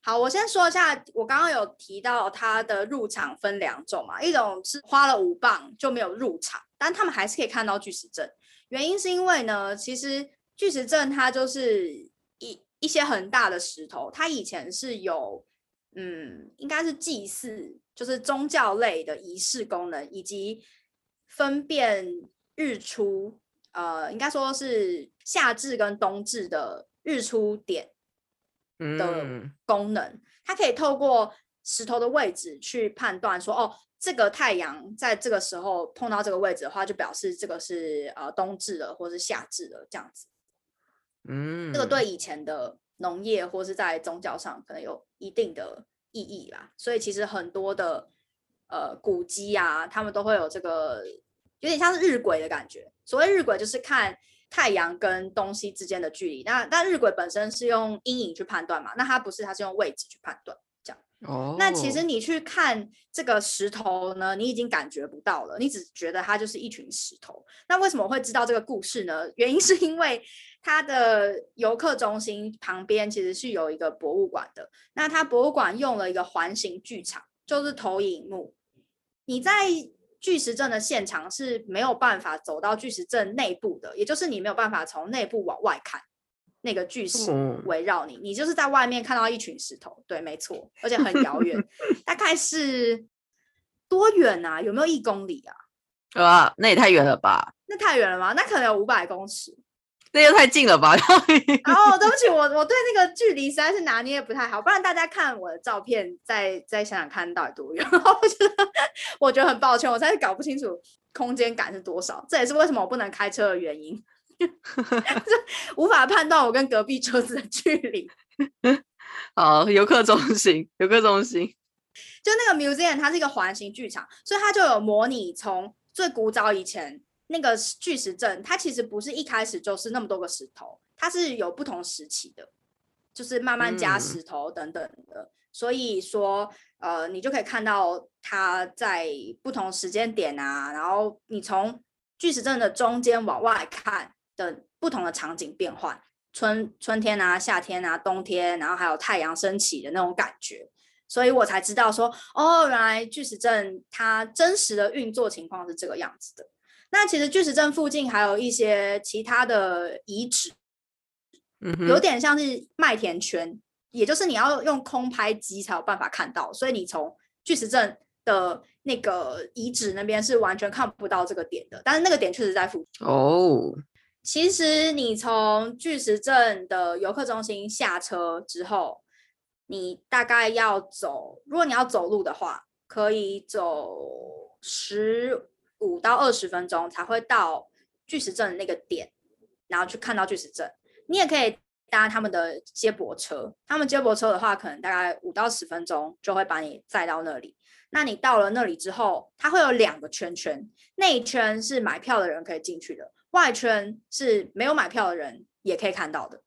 好，我先说一下，我刚刚有提到它的入场分两种嘛，一种是花了五磅就没有入场，但他们还是可以看到巨石阵。原因是因为呢，其实巨石阵它就是一一些很大的石头，它以前是有嗯，应该是祭祀，就是宗教类的仪式功能，以及分辨日出。呃，应该说是夏至跟冬至的日出点的功能，它可以透过石头的位置去判断说，哦，这个太阳在这个时候碰到这个位置的话，就表示这个是呃冬至了，或是夏至了这样子。嗯，这个对以前的农业或是在宗教上可能有一定的意义啦。所以其实很多的呃古迹啊，他们都会有这个。有点像是日晷的感觉。所谓日晷，就是看太阳跟东西之间的距离。那但日晷本身是用阴影去判断嘛，那它不是，它是用位置去判断。这样哦，那其实你去看这个石头呢，你已经感觉不到了，你只觉得它就是一群石头。那为什么会知道这个故事呢？原因是因为它的游客中心旁边其实是有一个博物馆的。那它博物馆用了一个环形剧场，就是投影幕。你在巨石阵的现场是没有办法走到巨石阵内部的，也就是你没有办法从内部往外看那个巨石嗯围绕你，你就是在外面看到一群石头，对，没错，而且很遥远，大概是多远啊？有没有一公里啊？啊，那也太远了吧？那太远了吗？那可能有五百公尺。那又太近了吧？哦，对不起，我我对那个距离实在是拿捏不太好，不然大家看我的照片，再再想想看到底多远。我觉得我觉得很抱歉，我实在是搞不清楚空间感是多少，这也是为什么我不能开车的原因，无法判断我跟隔壁车子的距离。好，游客中心，游客中心，就那个 museum，它是一个环形剧场，所以它就有模拟从最古早以前那个巨石阵，它其实不是一开始就是那么多个石头，它是有不同时期的，就是慢慢加嗯石头等等的。所以说，呃，你就可以看到它在不同时间点啊，然后你从巨石阵的中间往外看的不同的场景变换，春春天啊、夏天啊、冬天，然后还有太阳升起的那种感觉。所以我才知道说，哦，原来巨石阵它真实的运作情况是这个样子的。那其实巨石阵附近还有一些其他的遗址，嗯，有点像是麦田圈，也就是你要用空拍机才有办法看到，所以你从巨石阵的那个遗址那边是完全看不到这个点的，但是那个点确实在附近。哦，其实你从巨石阵的游客中心下车之后，你大概要走，如果你要走路的话，可以走十五到二十分钟才会到巨石阵那个点，然后去看到巨石阵。你也可以搭他们的接驳车，他们接驳车的话，可能大概五到十分钟就会把你载到那里。那你到了那里之后，它会有两个圈圈，内圈是买票的人可以进去的，外圈是没有买票的人也可以看到的。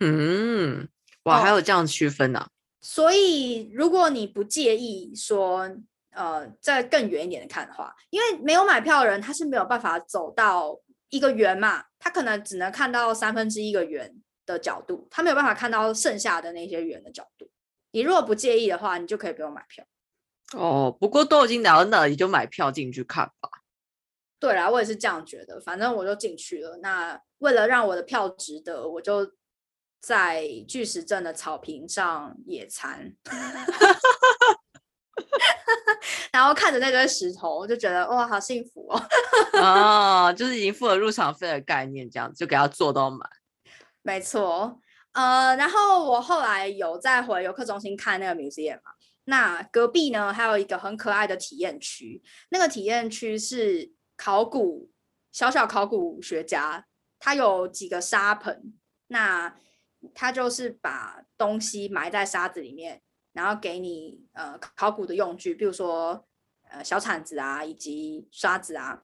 嗯，哇，还哦有这样区分呢、所以，如果你不介意说，呃，再更远一点的看的话，因为没有买票的人他是没有办法走到一个圆嘛，他可能只能看到三分之一个圆的角度，他没有办法看到剩下的那些圆的角度。你如果不介意的话，你就可以不用买票。哦，不过都已经聊到那里，就买票进去看吧。对啦，我也是这样觉得。反正我就进去了。那为了让我的票值得，我就在巨石阵的草坪上野餐，然后看着那堆石头，我就觉得哇，好幸福哦。哦，就是已经付了入场费的概念，这样子就给他做到满。没错，呃，然后我后来有再回游客中心看那个 museum 嘛，那隔壁呢还有一个很可爱的体验区，那个体验区是考古小小考古学家，他有几个沙盆，那他就是把东西埋在沙子里面，然后给你呃考古的用具，比如说呃小铲子啊，以及刷子啊，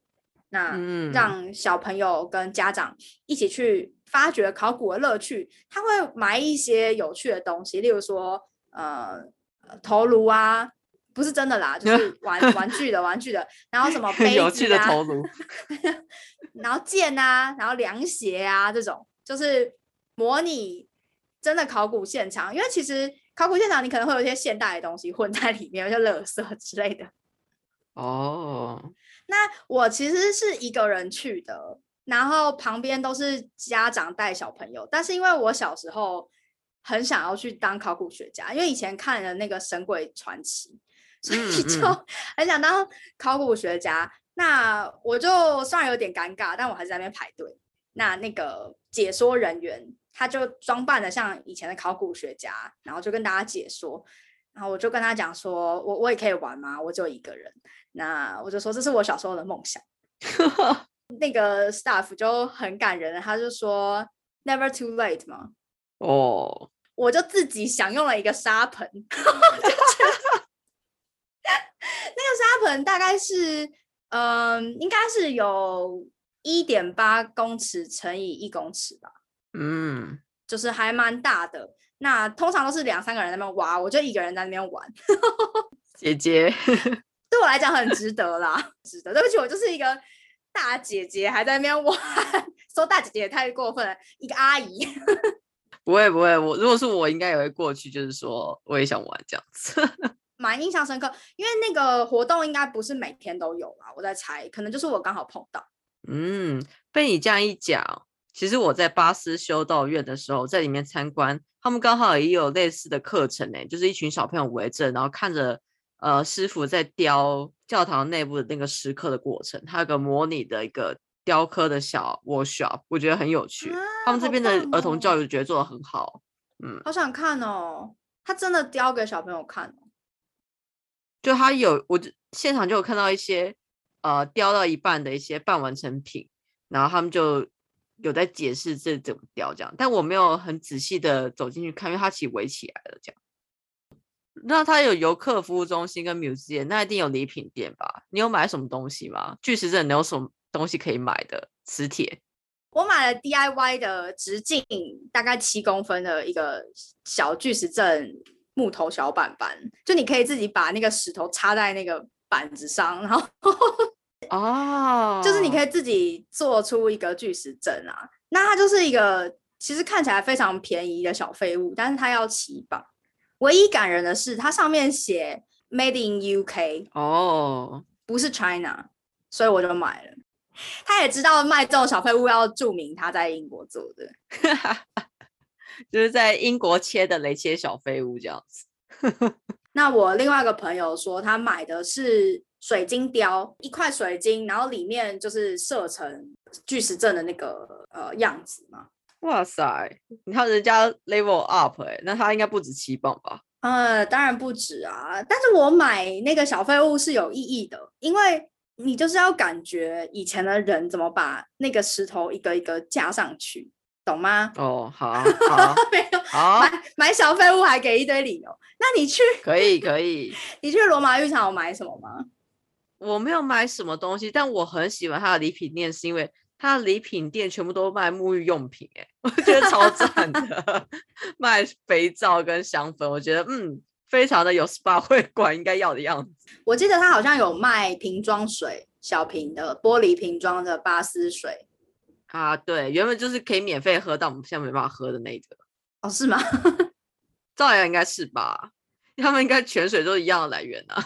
那嗯让小朋友跟家长一起去发掘考古的乐趣。他会埋一些有趣的东西，例如说呃呃头颅啊，不是真的啦，就 是玩玩具的玩具的，然后什么 杯有趣的子啊，头颅，然后剑啊，然后凉鞋啊，这种就是模拟真的考古现场。因为其实考古现场你可能会有一些现代的东西混在里面，有些垃圾之类的。哦，那我其实是一个人去的，然后旁边都是家长带小朋友。但是因为我小时候很想要去当考古学家，因为以前看了那个《神鬼传奇》，所以嗯就嗯很想当考古学家。那我就虽然有点尴尬，但我还是在那边排队。那那个解说人员他就装扮的像以前的考古学家，然后就跟大家解说。然后我就跟他讲说，我我也可以玩吗？我只有一个人。那我就说这是我小时候的梦想。那个 staff 就很感人，他就说 never too late 嘛，哦，我就自己享用了一个沙盆，那个沙盆大概是，嗯、应该是有一点八公尺乘以一公尺吧，嗯，就是还蛮大的。那通常都是两三个人在那边挖，我就一个人在那边玩。姐姐，对我来讲很值得啦，值得。对不起，我就是一个大姐姐，还在那边玩，说大姐姐也太过分了，一个阿姨。不会不会，我如果是我，应该也会过去，就是说我也想玩这样子。蛮印象深刻，因为那个活动应该不是每天都有啦，我在猜，可能就是我刚好碰到。嗯，被你这样一讲，其实我在巴斯修道院的时候，在里面参观，他们刚好也有类似的课程呢，就是一群小朋友围着，然后看着呃师傅在雕教堂内部的那个石刻的过程，还有个模拟的一个雕刻的小 workshop，我觉得很有趣。他们这边的儿童教育觉得做的很好，嗯，好想看哦，他真的雕给小朋友看哦。就他有，我现场就有看到一些呃雕到一半的一些半完成品，然后他们就有在解释这怎么雕这样，但我没有很仔细的走进去看，因为它其实围起来了这样。那它有游客服务中心跟 museum，那一定有礼品店吧？你有买什么东西吗？巨石阵你有什么东西可以买的？磁铁？我买了 DIY 的直径大概七公分的一个小巨石阵。木头小板板，就你可以自己把那个石头插在那个板子上，然后哦，就是你可以自己做出一个巨石阵啊。那它就是一个其实看起来非常便宜的小废物，但是它要起榜。唯一感人的是，它上面写 Made in UK 哦，不是 China，所以我就买了。他也知道卖这种小废物要注明他在英国做的。就是在英国切的雷切小废物这样子。那我另外一个朋友说，他买的是水晶雕，一块水晶，然后里面就是射成巨石阵的那个呃样子嘛。哇塞，你看人家 level up 哎，那他应该不止七磅吧？呃，当然不止啊。但是我买那个小废物是有意义的，因为你就是要感觉以前的人怎么把那个石头一个一个架上去。懂吗？哦，好，好，没有，好，买买小废物还给一堆理由。那你去可以，可以。你去罗马浴场有买什么吗？我没有买什么东西，但我很喜欢他的礼品店，是因为他的礼品店全部都卖沐浴用品，哎，我觉得超赞的。卖肥皂跟香粉，我觉得嗯，非常的有 SPA 会馆应该要的样子。我记得他好像有卖瓶装水，小瓶的玻璃瓶装的巴斯水。啊，对，原本就是可以免费喝，但我们现在没办法喝的那个。哦，是吗？照样应该是吧？他们应该泉水都是一样的来源啊。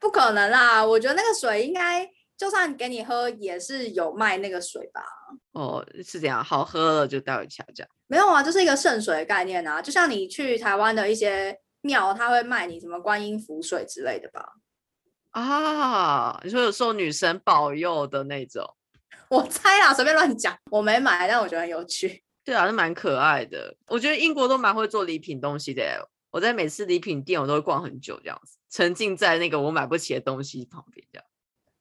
不可能啦，我觉得那个水应该就算给你喝，也是有卖那个水吧？哦，是这样，好喝了就带回家这样。没有啊，就是一个圣水的概念啊，就像你去台湾的一些庙，他会卖你什么观音符水之类的吧？啊，你说有受女神保佑的那种。我猜啦，随便乱讲，我没买，但我觉得很有趣。对啊，是蛮可爱的。我觉得英国都蛮会做礼品东西的。我在每次礼品店，我都会逛很久，这样子沉浸在那个我买不起的东西旁边，这样。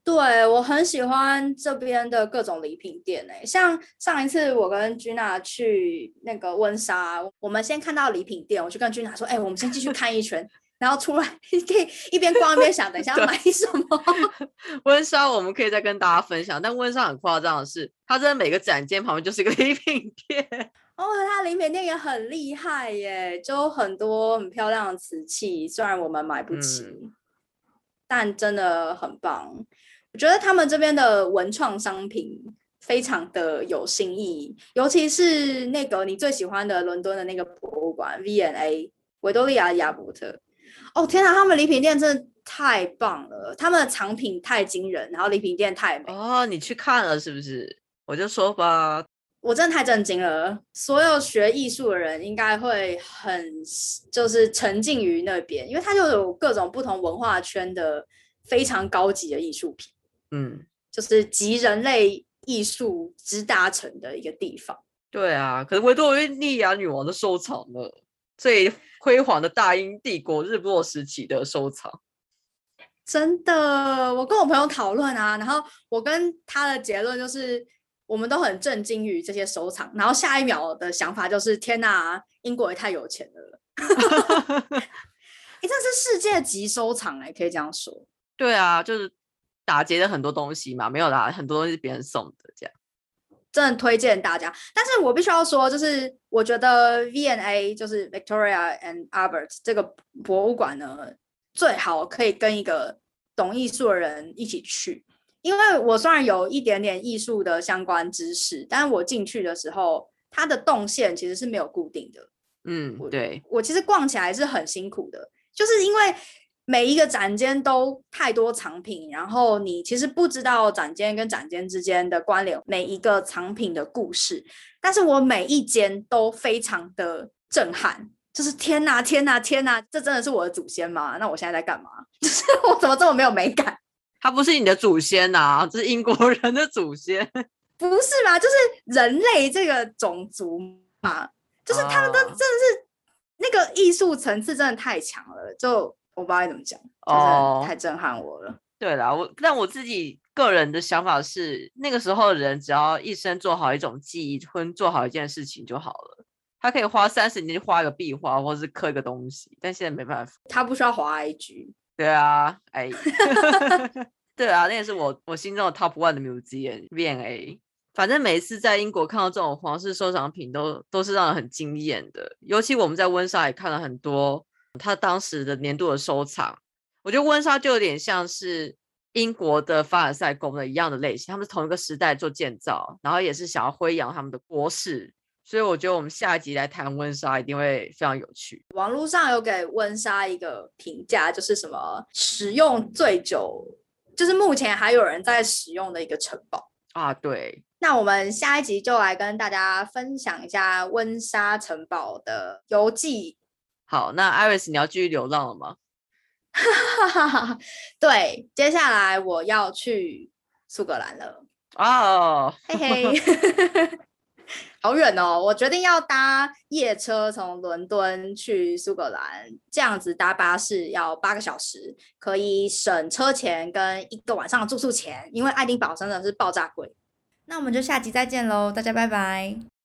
对我很喜欢这边的各种礼品店诶，像上一次我跟君娜去那个温莎，我们先看到礼品店，我就跟君娜说：“哎，我们先继续看一圈。”然后出来可以一边逛一边想，等一下要买什么。温莎我们可以再跟大家分享，但温莎很夸张的是，它真的每个展间旁边就是一个 礼品店。哦，它礼品店也很厉害耶，就很多很漂亮的瓷器，虽然我们买不起，但真的很棒。我觉得他们这边的文创商品非常的有新意，尤其是那个你最喜欢的伦敦的那个博物馆 V&A 维多利亚亚伯特。哦天哪，他们礼品店真的太棒了，他们的藏品太惊人，然后礼品店太美。哦，你去看了是不是？我就说吧，我真的太震惊了。所有学艺术的人应该会很就是沉浸于那边，因为它就有各种不同文化圈的非常高级的艺术品。嗯，就是集人类艺术之大成的一个地方。对啊，可是维多利亚女王的收藏呢。最辉煌的大英帝国日落时期的收藏，真的，我跟我朋友讨论啊，然后我跟他的结论就是，我们都很震惊于这些收藏，然后下一秒的想法就是，天哪，英国也太有钱了，哎，这是世界级收藏哎，可以这样说。对啊，就是打劫了很多东西嘛，没有啦，很多东西是别人送的，这样。真的推荐大家，但是我必须要说，就是我觉得 V&A 就是 Victoria and Albert 这个博物馆呢，最好可以跟一个懂艺术的人一起去，因为我虽然有一点点艺术的相关知识，但是我进去的时候，它的动线其实是没有固定的。嗯，对，我其实逛起来是很辛苦的，就是因为。每一个展间都太多藏品，然后你其实不知道展间跟展间之间的关联，每一个藏品的故事。但是我每一间都非常的震撼，就是天呐，天呐，天呐，这真的是我的祖先吗？那我现在在干嘛？就是我怎么这么没有美感？他不是你的祖先呐，这是英国 人的祖先，不是吗？就是人类这个种族嘛，就是他们都真的是那个艺术层次真的太强了，就。我不知道怎么讲，就是太震撼我了。对啦，我但我自己个人的想法是，那个时候的人只要一生做好一种技艺，或做好一件事情就好了。他可以花三十年画一个壁画，或是刻一个东西，但现在没办法。他不需要滑 IG。对啊，哎，对啊，那也是我我心中的 Top One 的 museum V&A。反正每一次在英国看到这种皇室收藏品，都都是让人很惊艳的。尤其我们在温莎也看了很多。他当时的年度的收藏，我觉得温莎就有点像是英国的凡尔赛宫的一样的类型，他们是同一个时代做建造，然后也是想要辉扬他们的国事，所以我觉得我们下一集来谈温莎一定会非常有趣。网络上有给温莎一个评价，就是什么使用最久，就是目前还有人在使用的一个城堡啊。对，那我们下一集就来跟大家分享一下温莎城堡的游记。好，那 Iris，你要继续流浪了吗？对，接下来我要去苏格兰了。哦，嘿嘿，好远哦！我决定要搭夜车从伦敦去苏格兰，这样子搭巴士要八个小时，可以省车钱跟一个晚上的住宿钱，因为爱丁堡真的是爆炸贵。那我们就下集再见喽，大家拜拜。